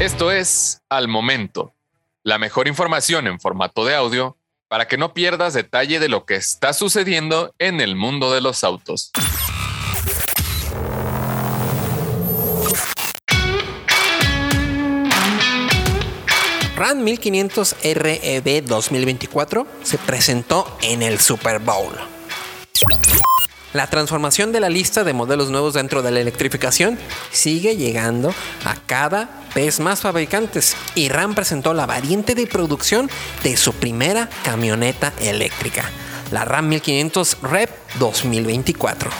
Esto es Al Momento, la mejor información en formato de audio para que no pierdas detalle de lo que está sucediendo en el mundo de los autos. RAM 1500 REV 2024 se presentó en el Super Bowl. La transformación de la lista de modelos nuevos dentro de la electrificación sigue llegando a cada vez más fabricantes y RAM presentó la variante de producción de su primera camioneta eléctrica, la RAM 1500 Rev 2024.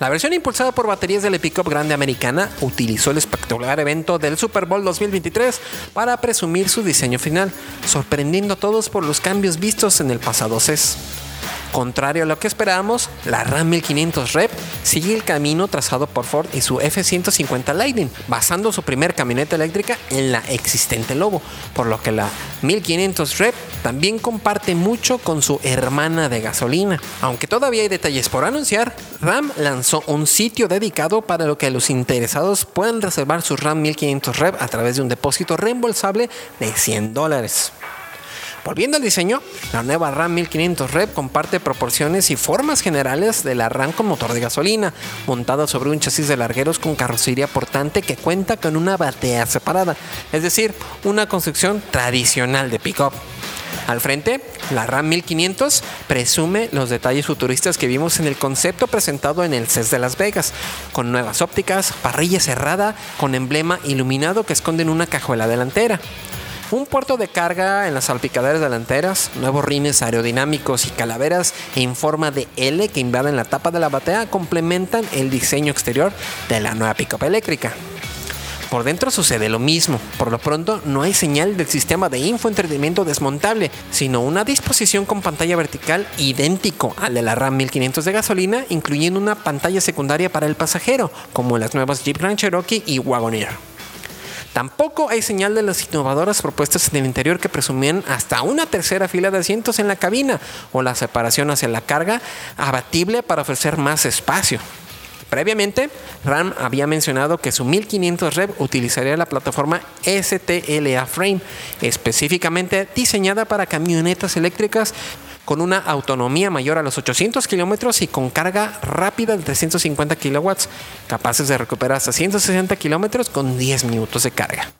La versión impulsada por baterías de la pickup grande americana utilizó el espectacular evento del Super Bowl 2023 para presumir su diseño final, sorprendiendo a todos por los cambios vistos en el pasado CES. Contrario a lo que esperábamos, la Ram 1500 Rev sigue el camino trazado por Ford y su F-150 Lightning, basando su primer camioneta eléctrica en la existente Lobo, por lo que la 1500 Rev también comparte mucho con su hermana de gasolina. Aunque todavía hay detalles por anunciar, Ram lanzó un sitio dedicado para lo que los interesados puedan reservar su Ram 1500 Rev a través de un depósito reembolsable de 100 dólares. Volviendo al diseño, la nueva RAM 1500 Rev comparte proporciones y formas generales de la RAM con motor de gasolina, montada sobre un chasis de largueros con carrocería portante que cuenta con una batea separada, es decir, una construcción tradicional de pickup. Al frente, la RAM 1500 presume los detalles futuristas que vimos en el concepto presentado en el CES de Las Vegas, con nuevas ópticas, parrilla cerrada, con emblema iluminado que esconden una cajuela delantera un puerto de carga en las salpicaderas delanteras, nuevos rines aerodinámicos y calaveras en forma de L que invaden la tapa de la batea complementan el diseño exterior de la nueva pickup eléctrica. Por dentro sucede lo mismo. Por lo pronto no hay señal del sistema de infoentretenimiento desmontable, sino una disposición con pantalla vertical idéntico al de la RAM 1500 de gasolina, incluyendo una pantalla secundaria para el pasajero, como en las nuevas Jeep Grand Cherokee y Wagoneer. Tampoco hay señal de las innovadoras propuestas en el interior que presumían hasta una tercera fila de asientos en la cabina o la separación hacia la carga abatible para ofrecer más espacio. Previamente, RAM había mencionado que su 1500 Rev utilizaría la plataforma STLA Frame, específicamente diseñada para camionetas eléctricas con una autonomía mayor a los 800 kilómetros y con carga rápida de 350 kilowatts, capaces de recuperar hasta 160 kilómetros con 10 minutos de carga.